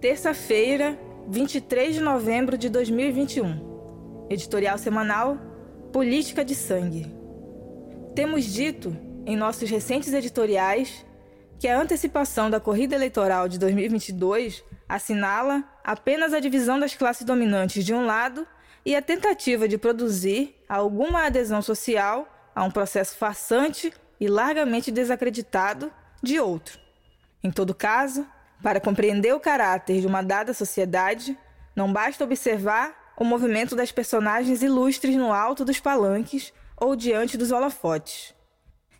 Terça-feira, 23 de novembro de 2021. Editorial semanal Política de Sangue. Temos dito, em nossos recentes editoriais, que a antecipação da corrida eleitoral de 2022 assinala apenas a divisão das classes dominantes de um lado e a tentativa de produzir alguma adesão social a um processo farsante e largamente desacreditado de outro. Em todo caso, para compreender o caráter de uma dada sociedade, não basta observar o movimento das personagens ilustres no alto dos palanques ou diante dos holofotes.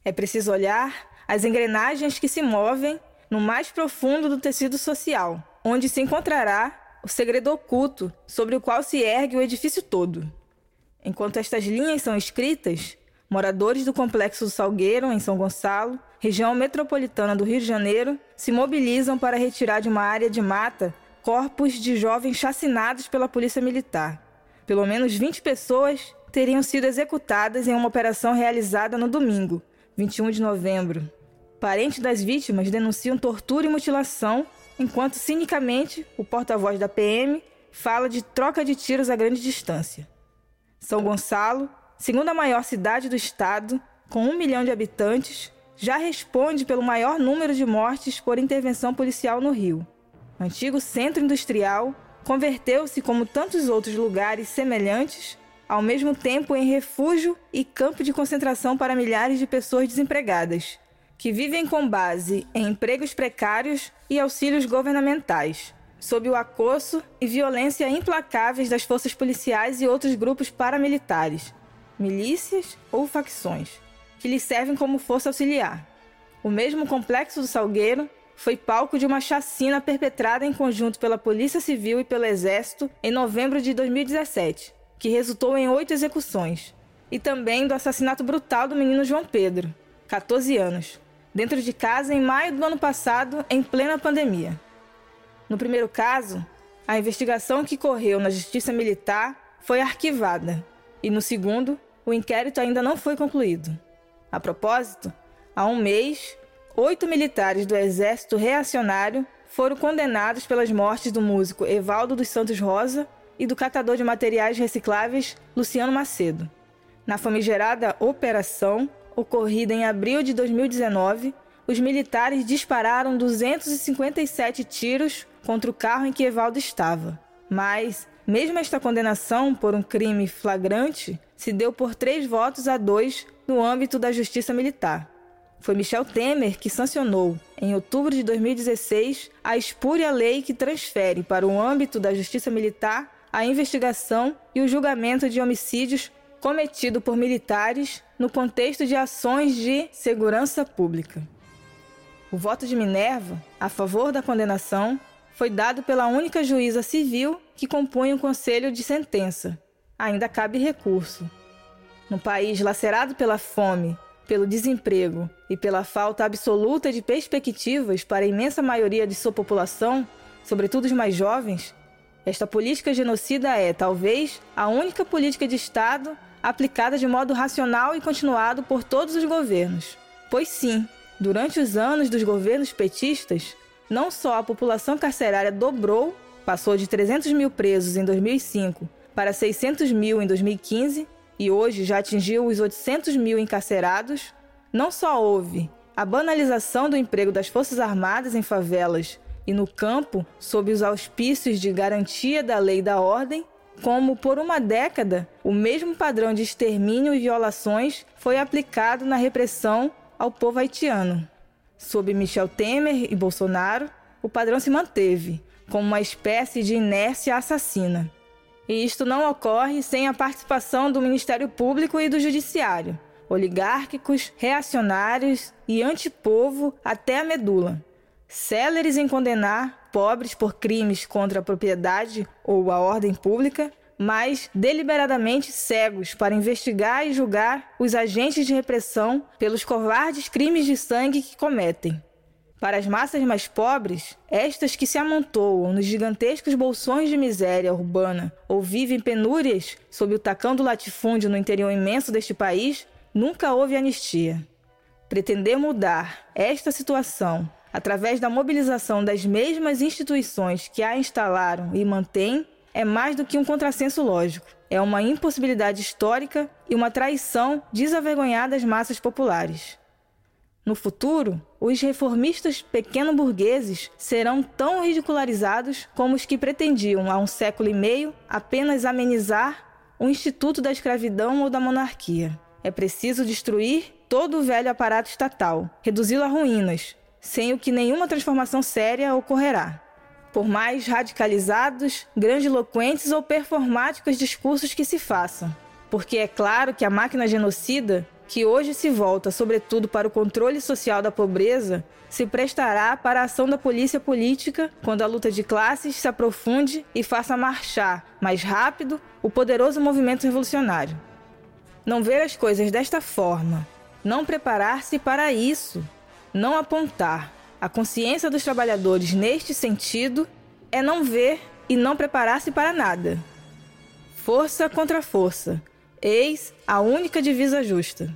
É preciso olhar as engrenagens que se movem no mais profundo do tecido social, onde se encontrará o segredo oculto sobre o qual se ergue o edifício todo. Enquanto estas linhas são escritas, moradores do complexo Salgueiro, em São Gonçalo, região metropolitana do Rio de Janeiro, se mobilizam para retirar de uma área de mata corpos de jovens chacinados pela polícia militar. Pelo menos 20 pessoas teriam sido executadas em uma operação realizada no domingo, 21 de novembro. Parentes das vítimas denunciam tortura e mutilação, enquanto cinicamente o porta-voz da PM fala de troca de tiros a grande distância. São Gonçalo, segunda maior cidade do estado, com um milhão de habitantes, já responde pelo maior número de mortes por intervenção policial no Rio. O antigo centro industrial converteu-se, como tantos outros lugares semelhantes, ao mesmo tempo em refúgio e campo de concentração para milhares de pessoas desempregadas, que vivem com base em empregos precários e auxílios governamentais, sob o acosso e violência implacáveis das forças policiais e outros grupos paramilitares, milícias ou facções que lhe servem como força auxiliar. O mesmo complexo do Salgueiro foi palco de uma chacina perpetrada em conjunto pela Polícia Civil e pelo Exército em novembro de 2017, que resultou em oito execuções, e também do assassinato brutal do menino João Pedro, 14 anos, dentro de casa em maio do ano passado, em plena pandemia. No primeiro caso, a investigação que correu na Justiça Militar foi arquivada, e no segundo, o inquérito ainda não foi concluído. A propósito, há um mês, oito militares do Exército Reacionário foram condenados pelas mortes do músico Evaldo dos Santos Rosa e do catador de materiais recicláveis Luciano Macedo. Na famigerada Operação, ocorrida em abril de 2019, os militares dispararam 257 tiros contra o carro em que Evaldo estava. Mas, mesmo esta condenação por um crime flagrante, se deu por três votos a dois no âmbito da Justiça Militar. Foi Michel Temer que sancionou, em outubro de 2016, a espúria lei que transfere para o âmbito da Justiça Militar a investigação e o julgamento de homicídios cometidos por militares no contexto de ações de segurança pública. O voto de Minerva, a favor da condenação, foi dado pela única juíza civil que compunha o conselho de sentença. Ainda cabe recurso. No país lacerado pela fome, pelo desemprego e pela falta absoluta de perspectivas para a imensa maioria de sua população, sobretudo os mais jovens, esta política genocida é, talvez, a única política de Estado aplicada de modo racional e continuado por todos os governos. Pois sim, durante os anos dos governos petistas, não só a população carcerária dobrou, passou de 300 mil presos em 2005 para 600 mil em 2015, e hoje já atingiu os 800 mil encarcerados, não só houve a banalização do emprego das Forças Armadas em favelas e no campo sob os auspícios de garantia da lei e da ordem, como por uma década o mesmo padrão de extermínio e violações foi aplicado na repressão ao povo haitiano. Sob Michel Temer e Bolsonaro, o padrão se manteve, como uma espécie de inércia assassina. E isto não ocorre sem a participação do Ministério Público e do Judiciário, oligárquicos, reacionários e antipovo até a medula. Céleres em condenar pobres por crimes contra a propriedade ou a ordem pública, mas deliberadamente cegos para investigar e julgar os agentes de repressão pelos covardes crimes de sangue que cometem. Para as massas mais pobres, estas que se amontoam nos gigantescos bolsões de miséria urbana ou vivem penúrias sob o tacão do latifúndio no interior imenso deste país, nunca houve anistia. Pretender mudar esta situação através da mobilização das mesmas instituições que a instalaram e mantêm é mais do que um contrassenso lógico. É uma impossibilidade histórica e uma traição desavergonhada às massas populares. No futuro, os reformistas pequeno-burgueses serão tão ridicularizados como os que pretendiam, há um século e meio, apenas amenizar o instituto da escravidão ou da monarquia. É preciso destruir todo o velho aparato estatal, reduzi-lo a ruínas, sem o que nenhuma transformação séria ocorrerá. Por mais radicalizados, grandiloquentes ou performáticos discursos que se façam. Porque é claro que a máquina genocida que hoje se volta sobretudo para o controle social da pobreza, se prestará para a ação da polícia política quando a luta de classes se aprofunde e faça marchar mais rápido o poderoso movimento revolucionário. Não ver as coisas desta forma, não preparar-se para isso, não apontar a consciência dos trabalhadores neste sentido é não ver e não preparar-se para nada. Força contra força, Eis a única divisa justa.